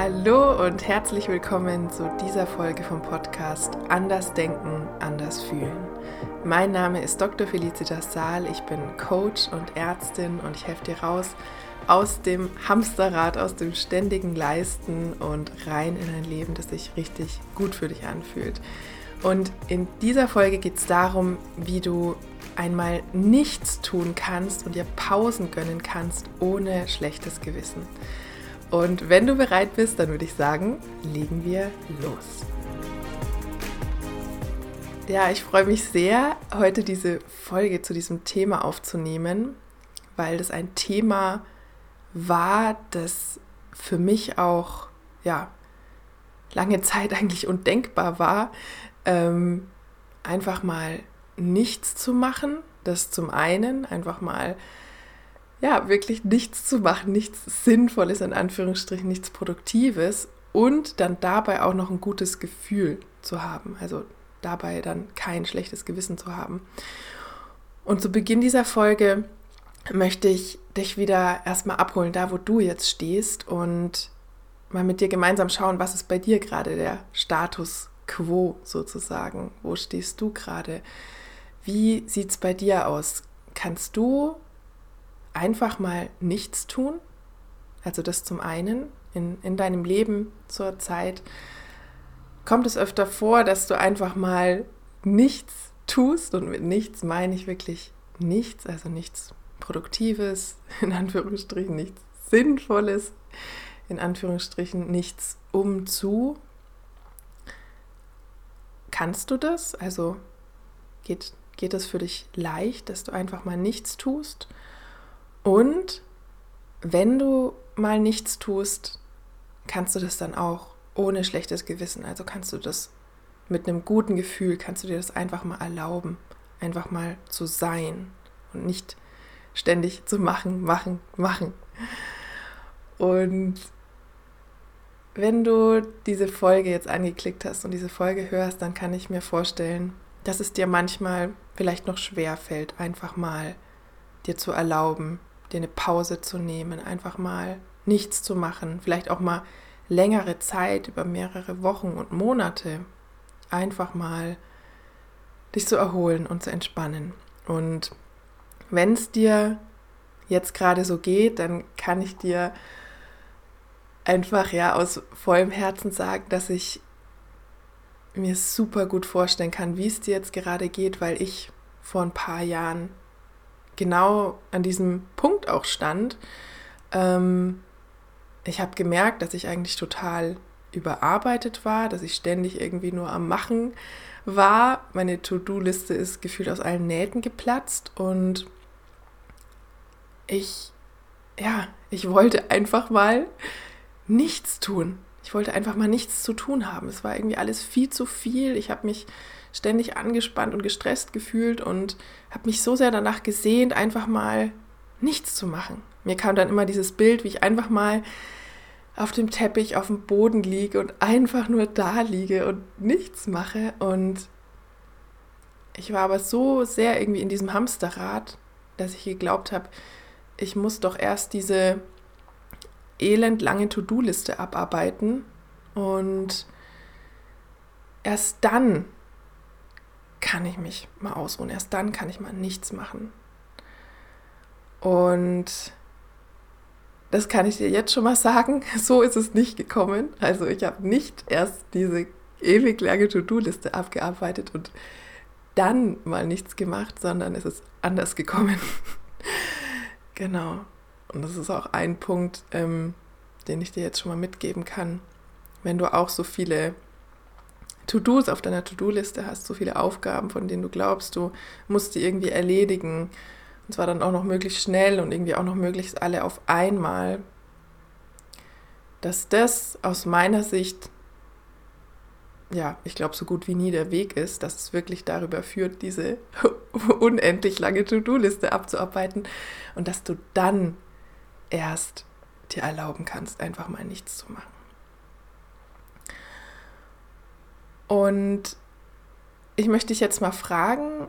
Hallo und herzlich willkommen zu dieser Folge vom Podcast Anders Denken, Anders Fühlen. Mein Name ist Dr. Felicitas Saal, ich bin Coach und Ärztin und ich helfe dir raus aus dem Hamsterrad, aus dem ständigen Leisten und rein in ein Leben, das sich richtig gut für dich anfühlt. Und in dieser Folge geht es darum, wie du einmal nichts tun kannst und dir Pausen gönnen kannst ohne schlechtes Gewissen. Und wenn du bereit bist, dann würde ich sagen, legen wir los. Ja, ich freue mich sehr, heute diese Folge zu diesem Thema aufzunehmen, weil das ein Thema war, das für mich auch, ja, lange Zeit eigentlich undenkbar war, ähm, einfach mal nichts zu machen. Das zum einen, einfach mal ja, wirklich nichts zu machen, nichts Sinnvolles in Anführungsstrichen, nichts Produktives und dann dabei auch noch ein gutes Gefühl zu haben, also dabei dann kein schlechtes Gewissen zu haben. Und zu Beginn dieser Folge möchte ich dich wieder erstmal abholen, da wo du jetzt stehst und mal mit dir gemeinsam schauen, was ist bei dir gerade der Status quo sozusagen? Wo stehst du gerade? Wie sieht es bei dir aus? Kannst du einfach mal nichts tun. Also das zum einen in, in deinem Leben zur Zeit kommt es öfter vor, dass du einfach mal nichts tust und mit nichts meine ich wirklich nichts, also nichts Produktives, in Anführungsstrichen nichts Sinnvolles, in Anführungsstrichen nichts umzu. Kannst du das? Also geht, geht es für dich leicht, dass du einfach mal nichts tust? Und wenn du mal nichts tust, kannst du das dann auch ohne schlechtes Gewissen. Also kannst du das mit einem guten Gefühl, kannst du dir das einfach mal erlauben, einfach mal zu sein und nicht ständig zu machen, machen, machen. Und wenn du diese Folge jetzt angeklickt hast und diese Folge hörst, dann kann ich mir vorstellen, dass es dir manchmal vielleicht noch schwer fällt, einfach mal dir zu erlauben, dir eine Pause zu nehmen, einfach mal nichts zu machen, vielleicht auch mal längere Zeit, über mehrere Wochen und Monate, einfach mal dich zu erholen und zu entspannen. Und wenn es dir jetzt gerade so geht, dann kann ich dir einfach ja aus vollem Herzen sagen, dass ich mir super gut vorstellen kann, wie es dir jetzt gerade geht, weil ich vor ein paar Jahren genau an diesem Punkt auch stand. Ähm, ich habe gemerkt, dass ich eigentlich total überarbeitet war, dass ich ständig irgendwie nur am Machen war. Meine To-Do-Liste ist gefühlt aus allen Nähten geplatzt und ich, ja, ich wollte einfach mal nichts tun. Ich wollte einfach mal nichts zu tun haben. Es war irgendwie alles viel zu viel. Ich habe mich ständig angespannt und gestresst gefühlt und habe mich so sehr danach gesehnt, einfach mal nichts zu machen. Mir kam dann immer dieses Bild, wie ich einfach mal auf dem Teppich auf dem Boden liege und einfach nur da liege und nichts mache. Und ich war aber so sehr irgendwie in diesem Hamsterrad, dass ich geglaubt habe, ich muss doch erst diese elendlange To-Do-Liste abarbeiten und erst dann kann ich mich mal ausruhen. Erst dann kann ich mal nichts machen. Und das kann ich dir jetzt schon mal sagen. So ist es nicht gekommen. Also ich habe nicht erst diese ewig lange To-Do-Liste abgearbeitet und dann mal nichts gemacht, sondern es ist anders gekommen. genau. Und das ist auch ein Punkt, ähm, den ich dir jetzt schon mal mitgeben kann. Wenn du auch so viele To-Dos auf deiner To-Do-Liste hast, so viele Aufgaben, von denen du glaubst, du musst die irgendwie erledigen. Und zwar dann auch noch möglichst schnell und irgendwie auch noch möglichst alle auf einmal. Dass das aus meiner Sicht, ja, ich glaube, so gut wie nie der Weg ist, dass es wirklich darüber führt, diese unendlich lange To-Do-Liste abzuarbeiten und dass du dann erst dir erlauben kannst, einfach mal nichts zu machen. Und ich möchte dich jetzt mal fragen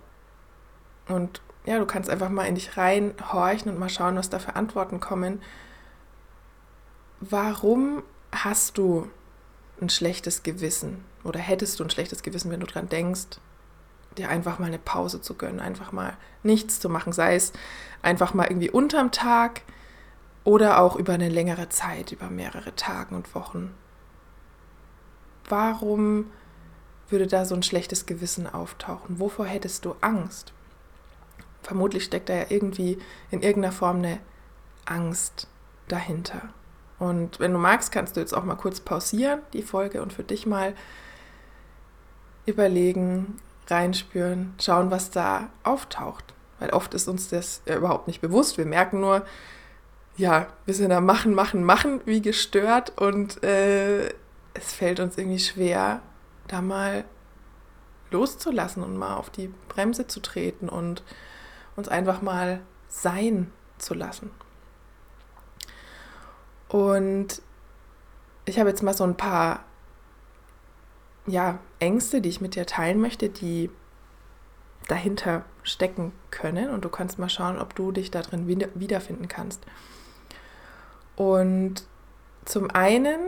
und ja, du kannst einfach mal in dich reinhorchen und mal schauen, was da für Antworten kommen. Warum hast du ein schlechtes Gewissen oder hättest du ein schlechtes Gewissen, wenn du dran denkst, dir einfach mal eine Pause zu gönnen, einfach mal nichts zu machen, sei es einfach mal irgendwie unterm Tag oder auch über eine längere Zeit, über mehrere Tage und Wochen. Warum würde da so ein schlechtes Gewissen auftauchen? Wovor hättest du Angst? Vermutlich steckt da ja irgendwie in irgendeiner Form eine Angst dahinter. Und wenn du magst, kannst du jetzt auch mal kurz pausieren, die Folge, und für dich mal überlegen, reinspüren, schauen, was da auftaucht. Weil oft ist uns das ja überhaupt nicht bewusst. Wir merken nur, ja, wir sind da machen, machen, machen, wie gestört und äh, es fällt uns irgendwie schwer, da mal loszulassen und mal auf die Bremse zu treten und uns einfach mal sein zu lassen. Und ich habe jetzt mal so ein paar ja, Ängste, die ich mit dir teilen möchte, die dahinter stecken können. Und du kannst mal schauen, ob du dich da drin wiederfinden kannst. Und zum einen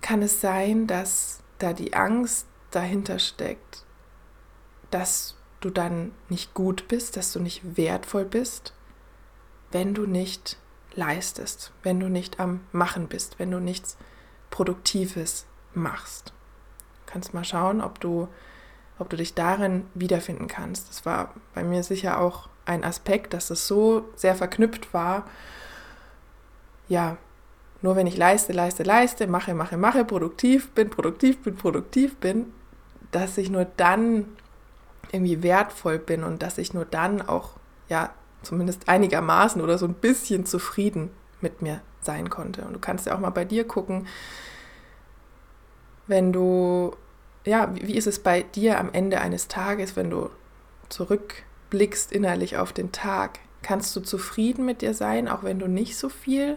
kann es sein, dass da die Angst dahinter steckt, dass du dann nicht gut bist, dass du nicht wertvoll bist, wenn du nicht leistest, wenn du nicht am Machen bist, wenn du nichts Produktives machst. Du kannst mal schauen, ob du, ob du dich darin wiederfinden kannst. Das war bei mir sicher auch ein Aspekt, dass es so sehr verknüpft war. Ja, nur wenn ich leiste, leiste, leiste, mache, mache, mache, produktiv bin, produktiv bin, produktiv bin, dass ich nur dann irgendwie wertvoll bin und dass ich nur dann auch ja zumindest einigermaßen oder so ein bisschen zufrieden mit mir sein konnte. Und du kannst ja auch mal bei dir gucken, wenn du, ja, wie ist es bei dir am Ende eines Tages, wenn du zurückblickst innerlich auf den Tag? Kannst du zufrieden mit dir sein, auch wenn du nicht so viel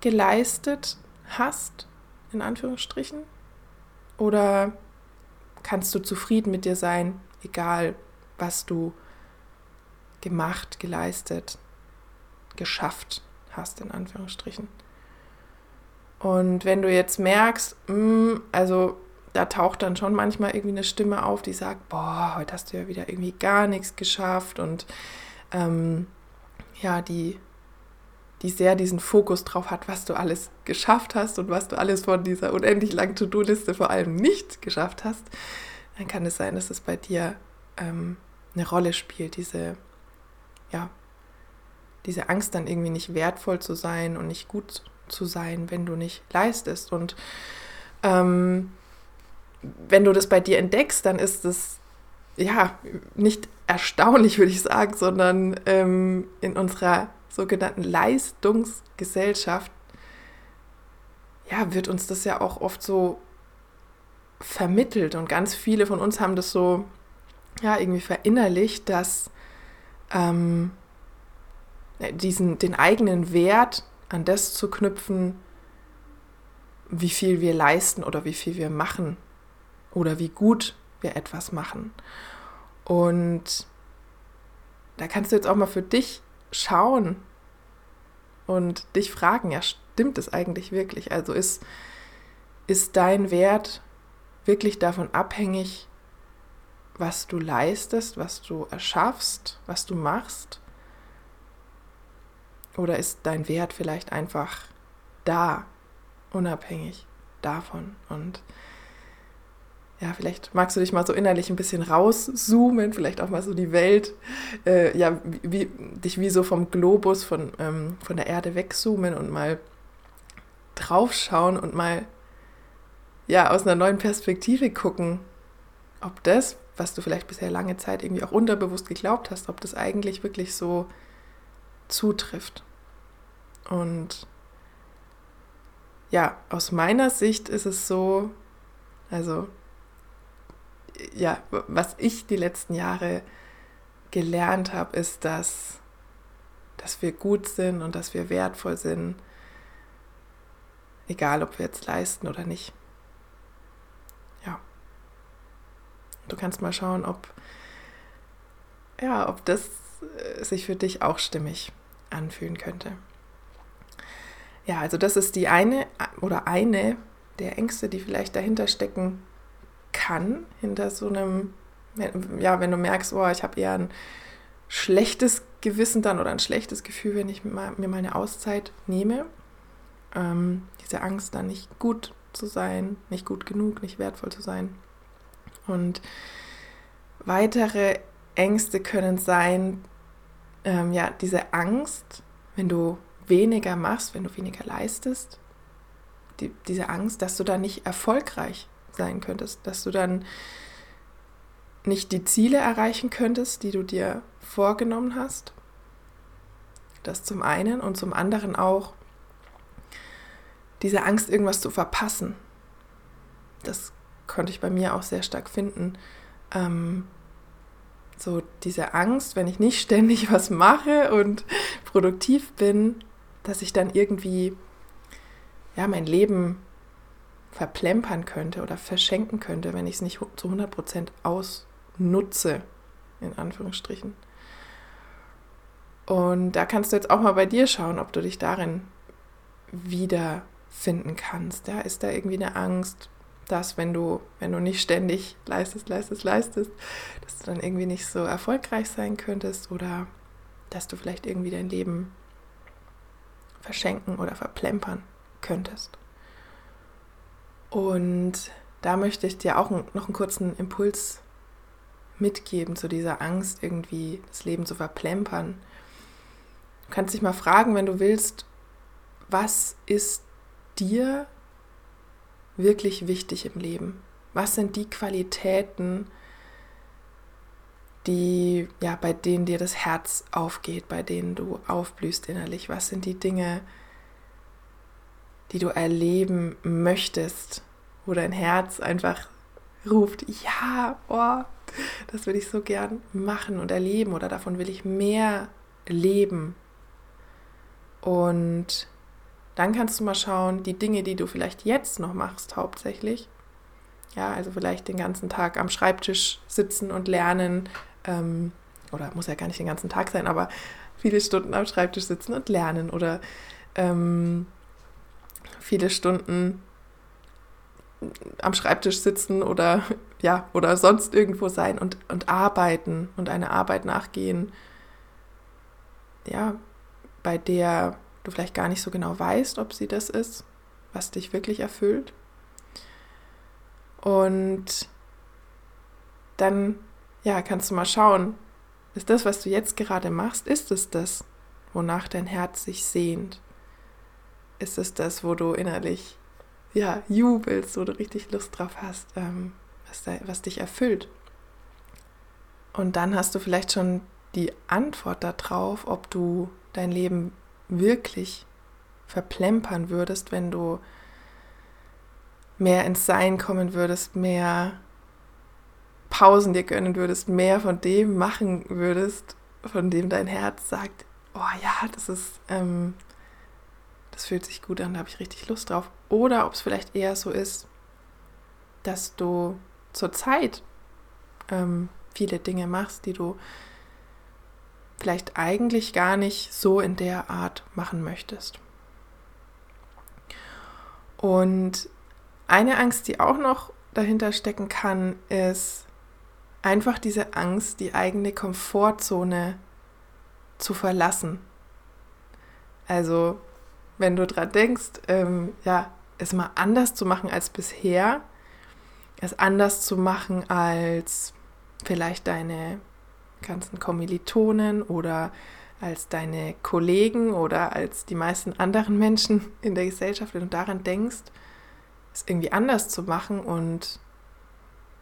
geleistet hast, in Anführungsstrichen? Oder kannst du zufrieden mit dir sein, egal was du gemacht, geleistet, geschafft hast, in Anführungsstrichen. Und wenn du jetzt merkst, mh, hm, also da taucht dann schon manchmal irgendwie eine Stimme auf, die sagt, boah, heute hast du ja wieder irgendwie gar nichts geschafft und ähm, ja, die, die sehr diesen Fokus drauf hat, was du alles geschafft hast und was du alles von dieser unendlich langen To-Do-Liste vor allem nicht geschafft hast, dann kann es sein, dass es bei dir ähm, eine Rolle spielt, diese ja, diese Angst dann irgendwie nicht wertvoll zu sein und nicht gut zu sein, wenn du nicht leistest. Und ähm, wenn du das bei dir entdeckst, dann ist es ja nicht erstaunlich, würde ich sagen, sondern ähm, in unserer sogenannten Leistungsgesellschaft ja, wird uns das ja auch oft so vermittelt und ganz viele von uns haben das so ja irgendwie verinnerlicht, dass ähm, diesen, den eigenen Wert an das zu knüpfen, wie viel wir leisten oder wie viel wir machen oder wie gut wir etwas machen. Und da kannst du jetzt auch mal für dich schauen und dich fragen, ja, stimmt es eigentlich wirklich? Also ist, ist dein Wert wirklich davon abhängig, was du leistest, was du erschaffst, was du machst? Oder ist dein Wert vielleicht einfach da, unabhängig davon? Und ja, vielleicht magst du dich mal so innerlich ein bisschen rauszoomen, vielleicht auch mal so die Welt, äh, ja, wie, dich wie so vom Globus, von, ähm, von der Erde wegzoomen und mal draufschauen und mal ja, aus einer neuen Perspektive gucken, ob das, was du vielleicht bisher lange Zeit irgendwie auch unterbewusst geglaubt hast, ob das eigentlich wirklich so zutrifft. Und ja, aus meiner Sicht ist es so, also ja, was ich die letzten Jahre gelernt habe, ist, dass, dass wir gut sind und dass wir wertvoll sind, egal ob wir jetzt leisten oder nicht. Du kannst mal schauen, ob, ja, ob das äh, sich für dich auch stimmig anfühlen könnte. ja, also das ist die eine oder eine der Ängste, die vielleicht dahinter stecken kann, hinter so einem, ja, wenn du merkst, oh, ich habe eher ein schlechtes Gewissen dann oder ein schlechtes Gefühl, wenn ich mir mal eine Auszeit nehme. Ähm, diese Angst, dann nicht gut zu sein, nicht gut genug, nicht wertvoll zu sein. Und weitere Ängste können sein, ähm, ja, diese Angst, wenn du weniger machst, wenn du weniger leistest, die, diese Angst, dass du dann nicht erfolgreich sein könntest, dass du dann nicht die Ziele erreichen könntest, die du dir vorgenommen hast. Das zum einen und zum anderen auch diese Angst, irgendwas zu verpassen. Das konnte ich bei mir auch sehr stark finden. Ähm, so diese Angst, wenn ich nicht ständig was mache und produktiv bin, dass ich dann irgendwie ja mein Leben verplempern könnte oder verschenken könnte, wenn ich es nicht zu 100% ausnutze, in Anführungsstrichen. Und da kannst du jetzt auch mal bei dir schauen, ob du dich darin wiederfinden kannst. Ja, ist da irgendwie eine Angst, dass wenn du, wenn du nicht ständig leistest, leistest, leistest, dass du dann irgendwie nicht so erfolgreich sein könntest oder dass du vielleicht irgendwie dein Leben verschenken oder verplempern könntest. Und da möchte ich dir auch noch einen kurzen Impuls mitgeben zu dieser Angst, irgendwie das Leben zu verplempern. Du kannst dich mal fragen, wenn du willst, was ist dir wirklich wichtig im Leben? Was sind die Qualitäten, die, ja, bei denen dir das Herz aufgeht, bei denen du aufblühst innerlich? Was sind die Dinge, die du erleben möchtest, wo dein Herz einfach ruft, ja, boah, das will ich so gern machen und erleben oder davon will ich mehr leben. Und dann kannst du mal schauen, die Dinge, die du vielleicht jetzt noch machst, hauptsächlich. Ja, also vielleicht den ganzen Tag am Schreibtisch sitzen und lernen. Ähm, oder muss ja gar nicht den ganzen Tag sein, aber viele Stunden am Schreibtisch sitzen und lernen. Oder ähm, viele Stunden am Schreibtisch sitzen oder ja, oder sonst irgendwo sein und, und arbeiten und eine Arbeit nachgehen, ja, bei der du vielleicht gar nicht so genau weißt, ob sie das ist, was dich wirklich erfüllt. Und dann, ja, kannst du mal schauen, ist das, was du jetzt gerade machst, ist es das, wonach dein Herz sich sehnt? Ist es das, wo du innerlich, ja, jubelst, wo du richtig Lust drauf hast, ähm, was, da, was dich erfüllt? Und dann hast du vielleicht schon die Antwort darauf, ob du dein Leben wirklich verplempern würdest, wenn du mehr ins Sein kommen würdest, mehr Pausen dir gönnen würdest, mehr von dem machen würdest, von dem dein Herz sagt, oh ja, das ist, ähm, das fühlt sich gut an, da habe ich richtig Lust drauf. Oder ob es vielleicht eher so ist, dass du zurzeit ähm, viele Dinge machst, die du vielleicht eigentlich gar nicht so in der Art machen möchtest. Und eine Angst, die auch noch dahinter stecken kann, ist einfach diese Angst, die eigene Komfortzone zu verlassen. Also, wenn du dran denkst, ähm, ja, es mal anders zu machen als bisher, es anders zu machen als vielleicht deine ganzen Kommilitonen oder als deine Kollegen oder als die meisten anderen Menschen in der Gesellschaft, wenn du daran denkst, es irgendwie anders zu machen und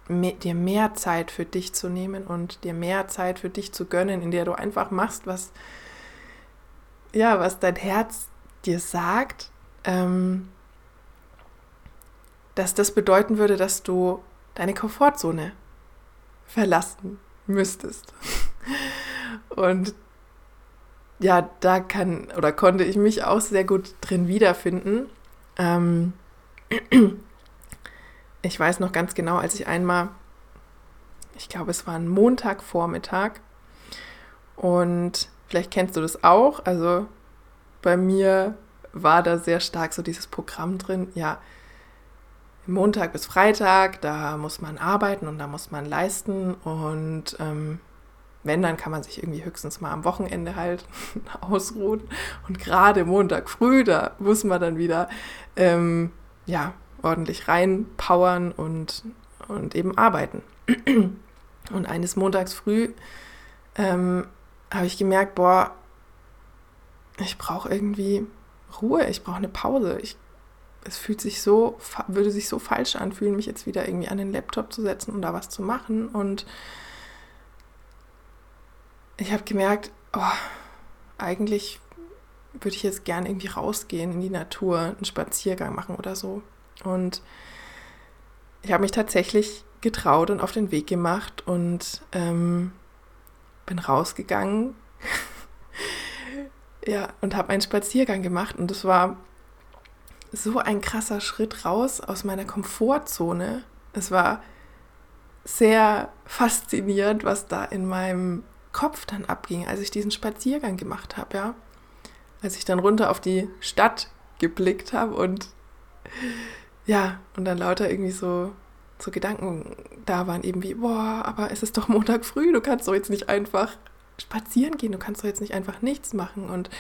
mehr, dir mehr Zeit für dich zu nehmen und dir mehr Zeit für dich zu gönnen, in der du einfach machst, was ja, was dein Herz dir sagt, ähm, dass das bedeuten würde, dass du deine Komfortzone verlassen müsstest. Und ja, da kann oder konnte ich mich auch sehr gut drin wiederfinden. Ähm, ich weiß noch ganz genau, als ich einmal, ich glaube, es war ein Montagvormittag und vielleicht kennst du das auch. Also bei mir war da sehr stark so dieses Programm drin, ja, Montag bis Freitag, da muss man arbeiten und da muss man leisten und ähm, wenn, dann kann man sich irgendwie höchstens mal am Wochenende halt ausruhen. Und gerade Montag früh, da muss man dann wieder ähm, ja, ordentlich reinpowern und, und eben arbeiten. Und eines Montags früh ähm, habe ich gemerkt, boah, ich brauche irgendwie Ruhe, ich brauche eine Pause. Ich, es fühlt sich so, würde sich so falsch anfühlen, mich jetzt wieder irgendwie an den Laptop zu setzen und da was zu machen. Und ich habe gemerkt, oh, eigentlich würde ich jetzt gern irgendwie rausgehen in die Natur, einen Spaziergang machen oder so. Und ich habe mich tatsächlich getraut und auf den Weg gemacht und ähm, bin rausgegangen. ja, und habe einen Spaziergang gemacht und es war so ein krasser Schritt raus aus meiner Komfortzone. Es war sehr faszinierend, was da in meinem Kopf dann abging, als ich diesen Spaziergang gemacht habe, ja. Als ich dann runter auf die Stadt geblickt habe und ja, und dann lauter irgendwie so, so Gedanken da waren, eben wie, boah, aber es ist doch Montag früh, du kannst doch jetzt nicht einfach spazieren gehen, du kannst doch jetzt nicht einfach nichts machen. Und,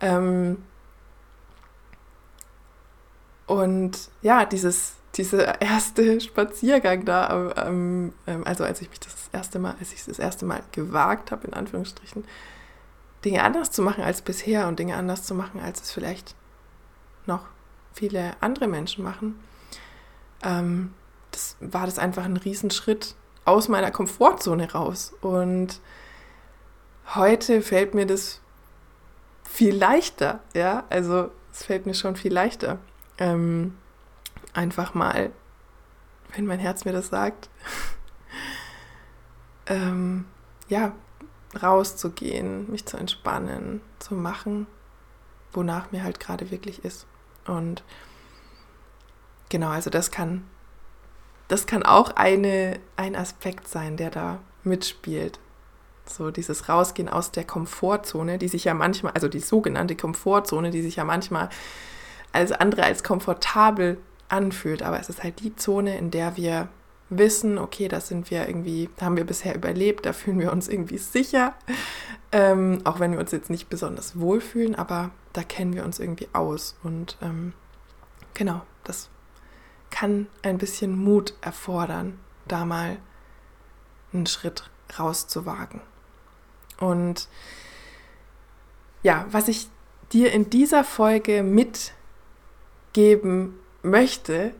ähm, und ja, dieses, dieser erste Spaziergang da, ähm, also als ich mich das erste Mal, als ich das erste Mal gewagt habe, in Anführungsstrichen, Dinge anders zu machen als bisher und Dinge anders zu machen, als es vielleicht noch viele andere Menschen machen, ähm, das war das einfach ein Riesenschritt aus meiner Komfortzone raus. Und heute fällt mir das viel leichter, ja, also es fällt mir schon viel leichter. Ähm, einfach mal, wenn mein Herz mir das sagt, ähm, ja, rauszugehen, mich zu entspannen, zu machen, wonach mir halt gerade wirklich ist. Und genau, also das kann, das kann auch eine, ein Aspekt sein, der da mitspielt. So dieses Rausgehen aus der Komfortzone, die sich ja manchmal, also die sogenannte Komfortzone, die sich ja manchmal als andere als komfortabel anfühlt. Aber es ist halt die Zone, in der wir wissen, okay, das sind wir irgendwie, da haben wir bisher überlebt, da fühlen wir uns irgendwie sicher. Ähm, auch wenn wir uns jetzt nicht besonders wohlfühlen, aber da kennen wir uns irgendwie aus. Und ähm, genau, das kann ein bisschen Mut erfordern, da mal einen Schritt rauszuwagen. Und ja, was ich dir in dieser Folge mitgeben möchte,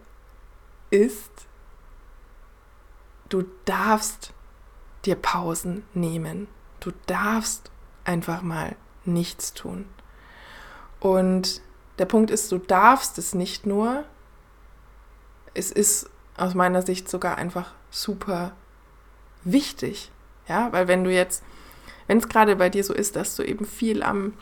ist, du darfst dir Pausen nehmen. Du darfst einfach mal nichts tun. Und der Punkt ist, du darfst es nicht nur. Es ist aus meiner Sicht sogar einfach super wichtig. Ja, weil wenn du jetzt, wenn es gerade bei dir so ist, dass du eben viel am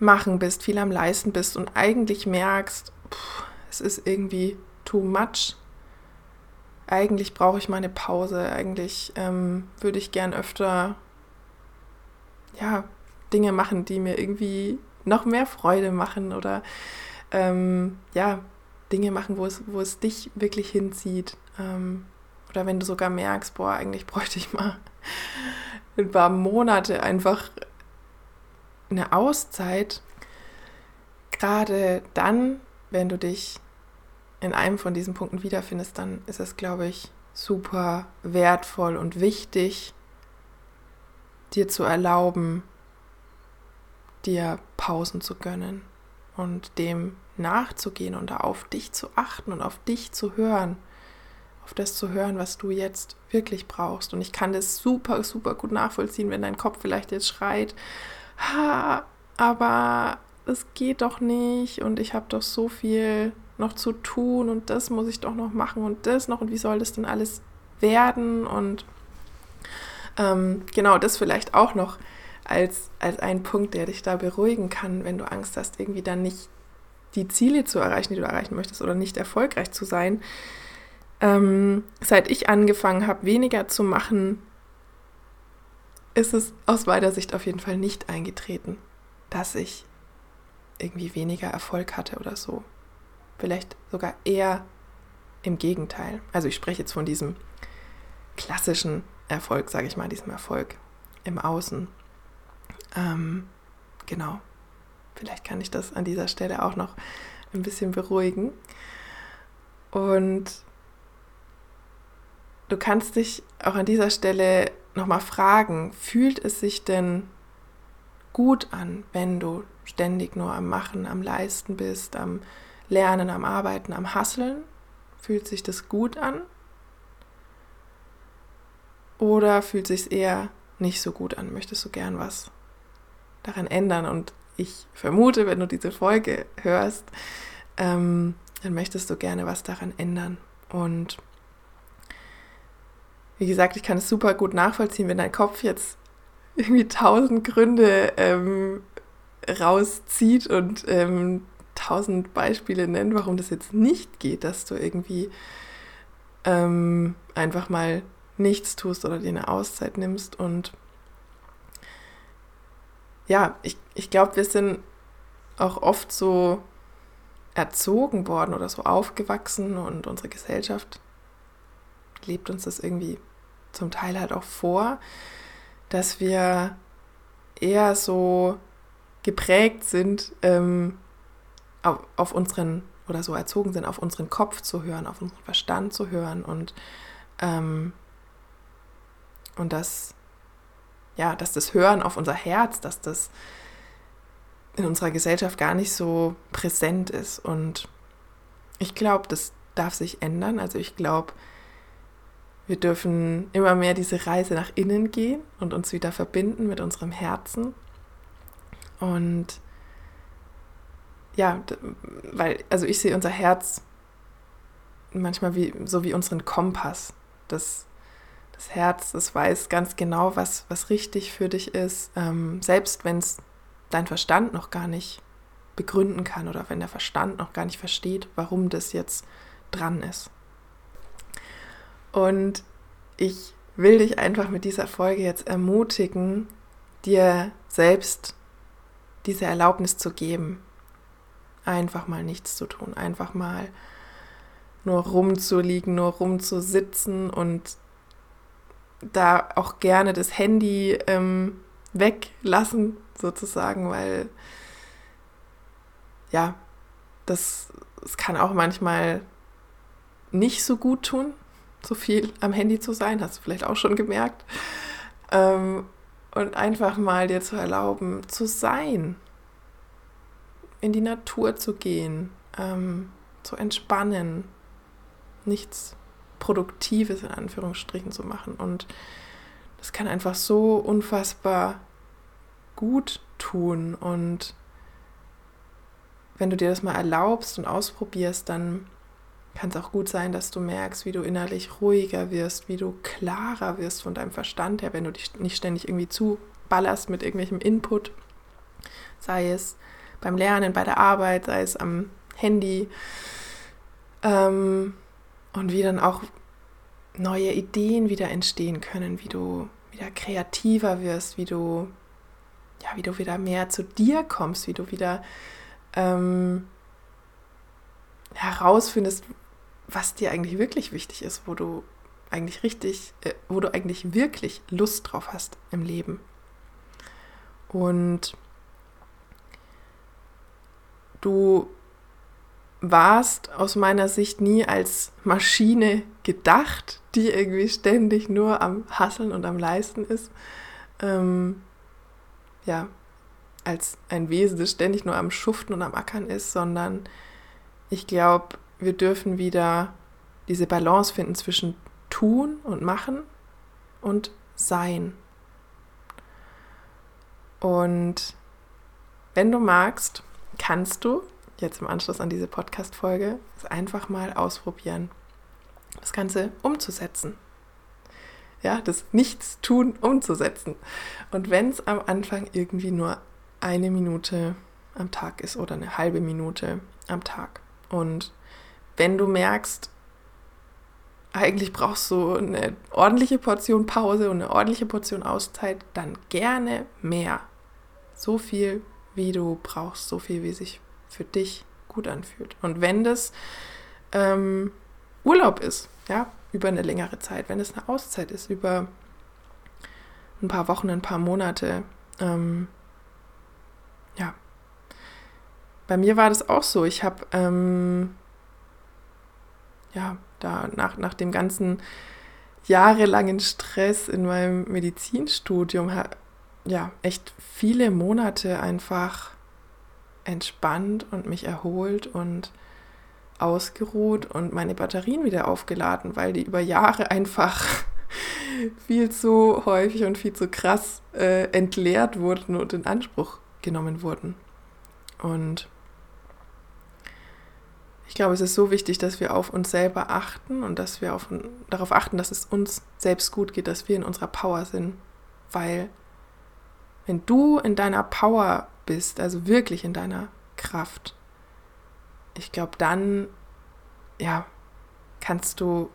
Machen bist, viel am Leisten bist und eigentlich merkst, pff, es ist irgendwie too much. Eigentlich brauche ich mal eine Pause. Eigentlich ähm, würde ich gern öfter ja, Dinge machen, die mir irgendwie noch mehr Freude machen oder ähm, ja, Dinge machen, wo es, wo es dich wirklich hinzieht. Ähm, oder wenn du sogar merkst, boah, eigentlich bräuchte ich mal ein paar Monate einfach eine Auszeit. Gerade dann, wenn du dich in einem von diesen Punkten wiederfindest, dann ist es, glaube ich, super wertvoll und wichtig, dir zu erlauben, dir Pausen zu gönnen und dem nachzugehen und auf dich zu achten und auf dich zu hören, auf das zu hören, was du jetzt wirklich brauchst. Und ich kann das super, super gut nachvollziehen, wenn dein Kopf vielleicht jetzt schreit, ha, aber es geht doch nicht und ich habe doch so viel noch zu tun und das muss ich doch noch machen und das noch und wie soll das denn alles werden und ähm, genau das vielleicht auch noch als, als ein Punkt, der dich da beruhigen kann, wenn du Angst hast, irgendwie dann nicht die Ziele zu erreichen, die du erreichen möchtest oder nicht erfolgreich zu sein. Ähm, seit ich angefangen habe, weniger zu machen, ist es aus meiner Sicht auf jeden Fall nicht eingetreten, dass ich irgendwie weniger Erfolg hatte oder so. Vielleicht sogar eher im Gegenteil. Also ich spreche jetzt von diesem klassischen Erfolg, sage ich mal, diesem Erfolg im Außen. Ähm, genau. Vielleicht kann ich das an dieser Stelle auch noch ein bisschen beruhigen. Und du kannst dich auch an dieser Stelle nochmal fragen, fühlt es sich denn gut an, wenn du ständig nur am Machen, am Leisten bist, am Lernen, am Arbeiten, am Hasseln? Fühlt sich das gut an? Oder fühlt sich eher nicht so gut an? Möchtest du gern was daran ändern? Und ich vermute, wenn du diese Folge hörst, ähm, dann möchtest du gerne was daran ändern. Und wie gesagt, ich kann es super gut nachvollziehen, wenn dein Kopf jetzt irgendwie tausend Gründe ähm, rauszieht und ähm, tausend Beispiele nennt, warum das jetzt nicht geht, dass du irgendwie ähm, einfach mal nichts tust oder dir eine Auszeit nimmst. Und ja, ich, ich glaube, wir sind auch oft so erzogen worden oder so aufgewachsen und unsere Gesellschaft lebt uns das irgendwie zum Teil halt auch vor, dass wir eher so geprägt sind, ähm, auf, auf, unseren oder so erzogen sind, auf unseren Kopf zu hören, auf unseren Verstand zu hören und, ähm, und das, ja, dass das Hören auf unser Herz, dass das in unserer Gesellschaft gar nicht so präsent ist. Und ich glaube, das darf sich ändern. Also ich glaube, wir dürfen immer mehr diese Reise nach innen gehen und uns wieder verbinden mit unserem Herzen. Und ja, weil, also ich sehe unser Herz manchmal wie, so wie unseren Kompass. Das, das Herz, das weiß ganz genau, was, was richtig für dich ist, ähm, selbst wenn es dein Verstand noch gar nicht begründen kann oder wenn der Verstand noch gar nicht versteht, warum das jetzt dran ist. Und ich will dich einfach mit dieser Folge jetzt ermutigen, dir selbst diese Erlaubnis zu geben, einfach mal nichts zu tun, einfach mal nur rumzuliegen, nur rumzusitzen und da auch gerne das Handy ähm, weglassen, sozusagen, weil ja, das, das kann auch manchmal nicht so gut tun, so viel am Handy zu sein, hast du vielleicht auch schon gemerkt. Ähm, und einfach mal dir zu erlauben, zu sein, in die Natur zu gehen, ähm, zu entspannen, nichts Produktives in Anführungsstrichen zu machen. Und das kann einfach so unfassbar gut tun. Und wenn du dir das mal erlaubst und ausprobierst, dann kann es auch gut sein, dass du merkst, wie du innerlich ruhiger wirst, wie du klarer wirst von deinem Verstand her, wenn du dich nicht ständig irgendwie zuballerst mit irgendwelchem Input, sei es beim Lernen, bei der Arbeit, sei es am Handy. Ähm, und wie dann auch neue Ideen wieder entstehen können, wie du wieder kreativer wirst, wie du, ja, wie du wieder mehr zu dir kommst, wie du wieder ähm, herausfindest, was dir eigentlich wirklich wichtig ist, wo du eigentlich richtig, äh, wo du eigentlich wirklich Lust drauf hast im Leben. Und du warst aus meiner Sicht nie als Maschine gedacht, die irgendwie ständig nur am Hasseln und am Leisten ist. Ähm, ja, als ein Wesen, das ständig nur am Schuften und am Ackern ist, sondern ich glaube, wir dürfen wieder diese Balance finden zwischen tun und machen und sein. Und wenn du magst, kannst du jetzt im Anschluss an diese Podcast-Folge es einfach mal ausprobieren, das Ganze umzusetzen. Ja, das Nichtstun umzusetzen. Und wenn es am Anfang irgendwie nur eine Minute am Tag ist oder eine halbe Minute am Tag. Und wenn du merkst, eigentlich brauchst du eine ordentliche Portion Pause und eine ordentliche Portion Auszeit, dann gerne mehr. So viel, wie du brauchst, so viel, wie sich für dich gut anfühlt. Und wenn das ähm, Urlaub ist, ja, über eine längere Zeit, wenn es eine Auszeit ist, über ein paar Wochen, ein paar Monate, ähm, ja. Bei mir war das auch so. Ich habe, ähm, ja, da nach, nach dem ganzen jahrelangen Stress in meinem Medizinstudium, ja, echt viele Monate einfach entspannt und mich erholt und ausgeruht und meine Batterien wieder aufgeladen, weil die über Jahre einfach viel zu häufig und viel zu krass äh, entleert wurden und in Anspruch genommen wurden. Und ich glaube, es ist so wichtig, dass wir auf uns selber achten und dass wir auf, darauf achten, dass es uns selbst gut geht, dass wir in unserer Power sind. Weil wenn du in deiner Power bist, also wirklich in deiner Kraft, ich glaube, dann, ja, kannst du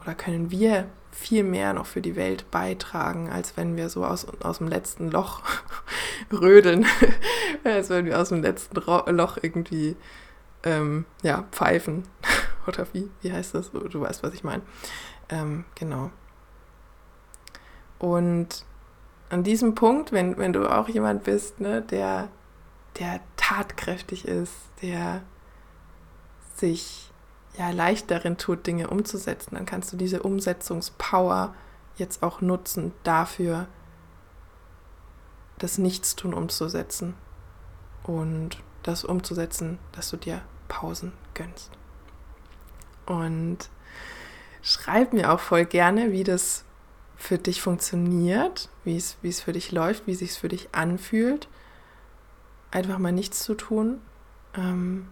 oder können wir viel mehr noch für die Welt beitragen, als wenn wir so aus, aus dem letzten Loch rödeln, als wenn wir aus dem letzten Loch irgendwie ähm, ja, pfeifen. Oder wie, wie heißt das? Du weißt, was ich meine. Ähm, genau. Und an diesem Punkt, wenn, wenn du auch jemand bist, ne, der, der tatkräftig ist, der sich ja leicht darin tut, Dinge umzusetzen, dann kannst du diese Umsetzungspower jetzt auch nutzen dafür, das Nichtstun umzusetzen und das umzusetzen, dass du dir Pausen gönnst. Und schreib mir auch voll gerne, wie das für dich funktioniert, wie es, wie es für dich läuft, wie es sich für dich anfühlt. Einfach mal nichts zu tun. Ähm,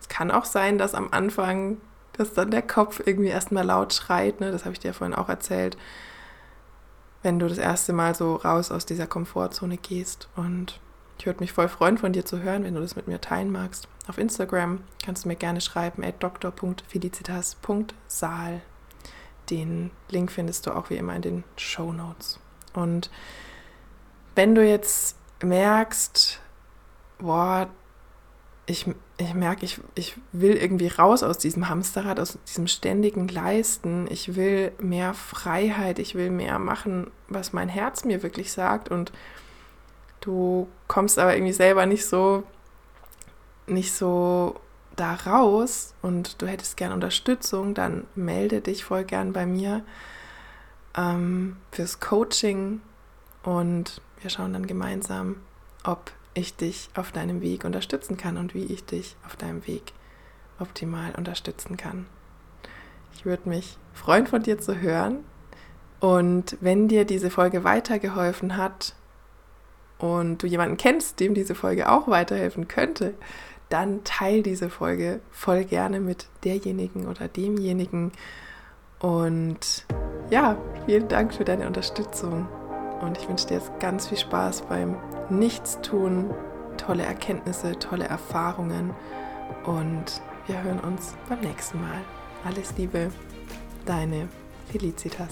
es kann auch sein, dass am Anfang, dass dann der Kopf irgendwie erstmal laut schreit, ne? das habe ich dir vorhin auch erzählt, wenn du das erste Mal so raus aus dieser Komfortzone gehst. Und ich würde mich voll freuen, von dir zu hören, wenn du das mit mir teilen magst. Auf Instagram kannst du mir gerne schreiben, at dr.felicitas.saal. Den Link findest du auch wie immer in den Show Notes. Und wenn du jetzt merkst, boah, ich, ich merke, ich, ich will irgendwie raus aus diesem Hamsterrad, aus diesem ständigen Leisten. Ich will mehr Freiheit, ich will mehr machen, was mein Herz mir wirklich sagt. Und du kommst aber irgendwie selber nicht so, nicht so da raus und du hättest gern Unterstützung, dann melde dich voll gern bei mir ähm, fürs Coaching und wir schauen dann gemeinsam, ob ich dich auf deinem Weg unterstützen kann und wie ich dich auf deinem Weg optimal unterstützen kann. Ich würde mich freuen, von dir zu hören. Und wenn dir diese Folge weitergeholfen hat und du jemanden kennst, dem diese Folge auch weiterhelfen könnte, dann teil diese Folge voll gerne mit derjenigen oder demjenigen. Und ja, vielen Dank für deine Unterstützung. Und ich wünsche dir jetzt ganz viel Spaß beim Nichtstun, tolle Erkenntnisse, tolle Erfahrungen. Und wir hören uns beim nächsten Mal. Alles Liebe, deine Felicitas.